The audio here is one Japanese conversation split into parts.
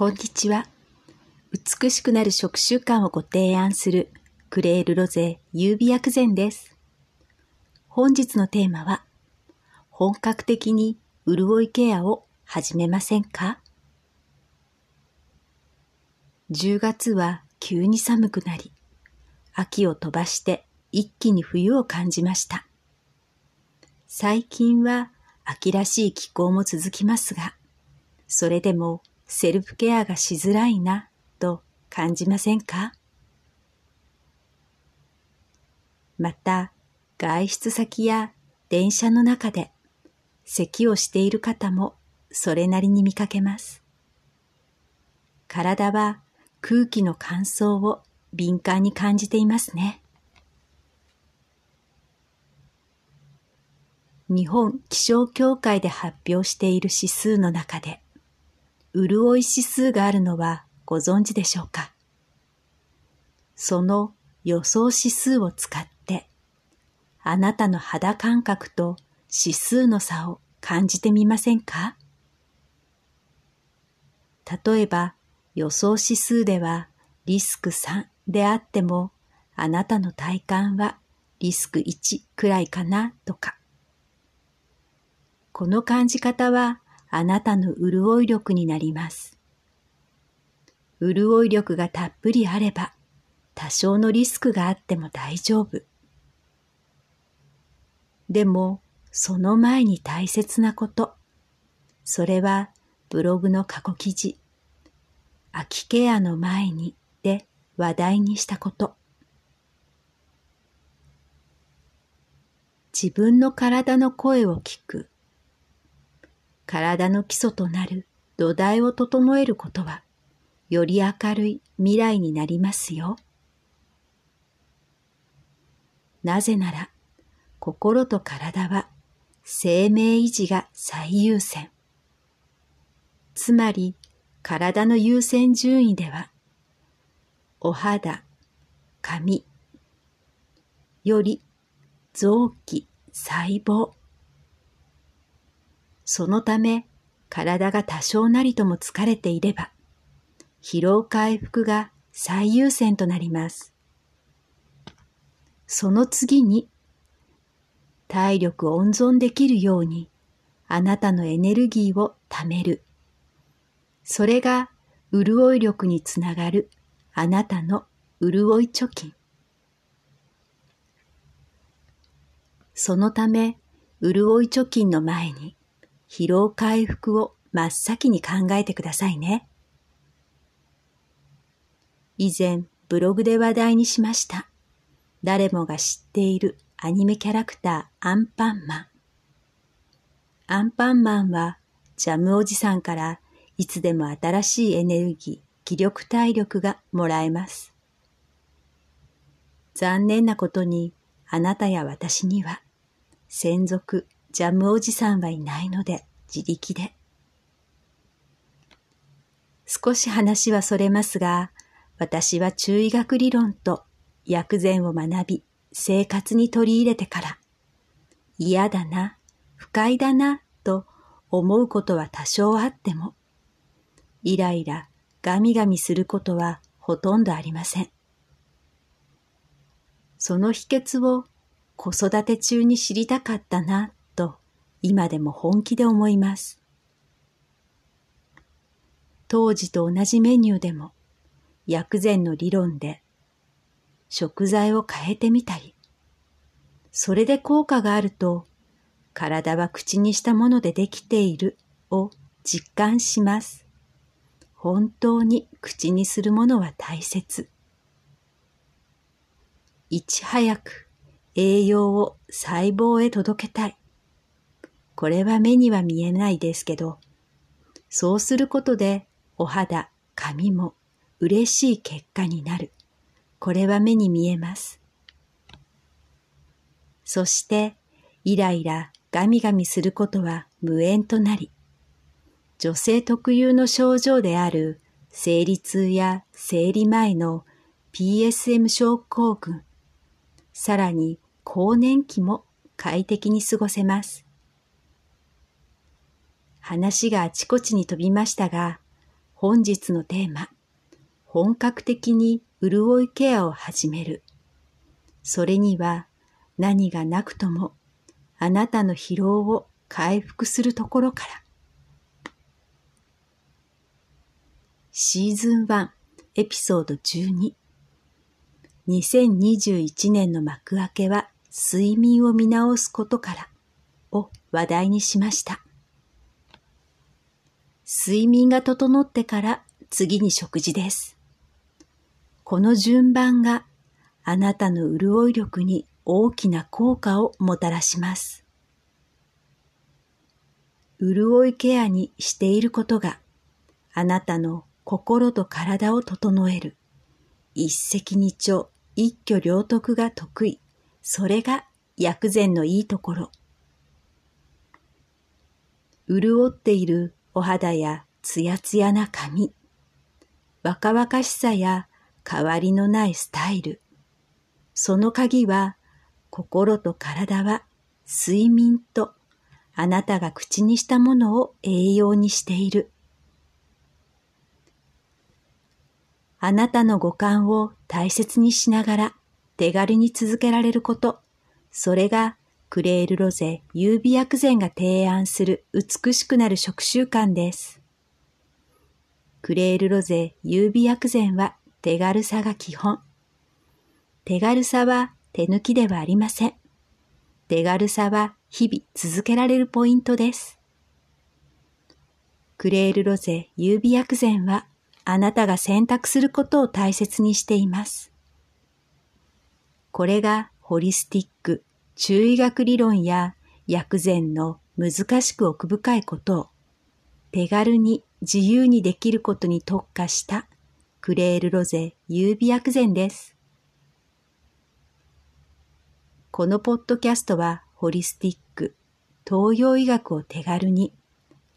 こんにちは。美しくなる食習慣をご提案するクレールロゼ優美薬膳です。本日のテーマは、本格的に潤いケアを始めませんか ?10 月は急に寒くなり、秋を飛ばして一気に冬を感じました。最近は秋らしい気候も続きますが、それでもセルフケアがしづらいなと感じませんか？また、外出先や電車の中で咳をしている方もそれなりに見かけます。体は空気の乾燥を敏感に感じていますね。日本気象協会で発表している指数の中で潤い指数があるのはご存知でしょうか？その予想指数を使って、あなたの肌感覚と指数の差を感じてみませんか？例えば予想指数ではリスク3であってもあなたの体感はリスク1くらいかなとか。この感じ方はあなたの潤い力になります。潤い力がたっぷりあれば、多少のリスクがあっても大丈夫。でも、その前に大切なこと。それは、ブログの過去記事、秋ケアの前にで話題にしたこと。自分の体の声を聞く。体の基礎となる土台を整えることは、より明るい未来になりますよ。なぜなら、心と体は生命維持が最優先。つまり、体の優先順位では、お肌、髪、より臓器、細胞、そのため体が多少なりとも疲れていれば、疲労回復が最優先となります。その次に、体力温存できるように、あなたのエネルギーを貯める。それが潤い力につながるあなたの潤い貯金。そのため、潤い貯金の前に、疲労回復を真っ先に考えてくださいね。以前ブログで話題にしました。誰もが知っているアニメキャラクターアンパンマン。アンパンマンはジャムおじさんからいつでも新しいエネルギー、気力体力がもらえます。残念なことにあなたや私には専属ジャムおじさんはいないので自力で。少し話はそれますが、私は中医学理論と薬膳を学び生活に取り入れてから、嫌だな、不快だな、と思うことは多少あっても、イライラ、ガミガミすることはほとんどありません。その秘訣を子育て中に知りたかったな今でも本気で思います。当時と同じメニューでも薬膳の理論で食材を変えてみたり、それで効果があると体は口にしたものでできているを実感します。本当に口にするものは大切。いち早く栄養を細胞へ届けたい。これは目には見えないですけど、そうすることでお肌、髪も嬉しい結果になる。これは目に見えます。そして、イライラ、ガミガミすることは無縁となり、女性特有の症状である生理痛や生理前の PSM 症候群、さらに更年期も快適に過ごせます。話があちこちに飛びましたが、本日のテーマ、本格的に潤いケアを始める。それには何がなくともあなたの疲労を回復するところから。シーズン1エピソード12 2021年の幕開けは睡眠を見直すことからを話題にしました。睡眠が整ってから次に食事です。この順番があなたの潤い力に大きな効果をもたらします。潤いケアにしていることがあなたの心と体を整える一石二鳥一挙両得が得意。それが薬膳のいいところ。潤っているお肌やツヤツヤな髪、若々しさや変わりのないスタイル。その鍵は心と体は睡眠とあなたが口にしたものを栄養にしている。あなたの五感を大切にしながら手軽に続けられること。それがクレールロゼ優美薬膳が提案する美しくなる食習慣です。クレールロゼ優美薬膳は手軽さが基本。手軽さは手抜きではありません。手軽さは日々続けられるポイントです。クレールロゼ優美薬膳はあなたが選択することを大切にしています。これがホリスティック、中医学理論や薬膳の難しく奥深いことを手軽に自由にできることに特化したクレールロゼ優美薬膳です。このポッドキャストはホリスティック、東洋医学を手軽に、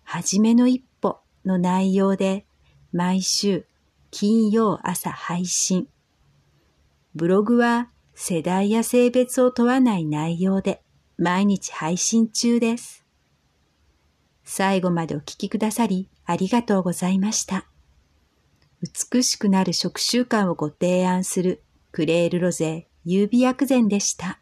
はじめの一歩の内容で毎週金曜朝配信。ブログは世代や性別を問わない内容で毎日配信中です。最後までお聴きくださりありがとうございました。美しくなる食習慣をご提案するクレールロゼ優美薬膳でした。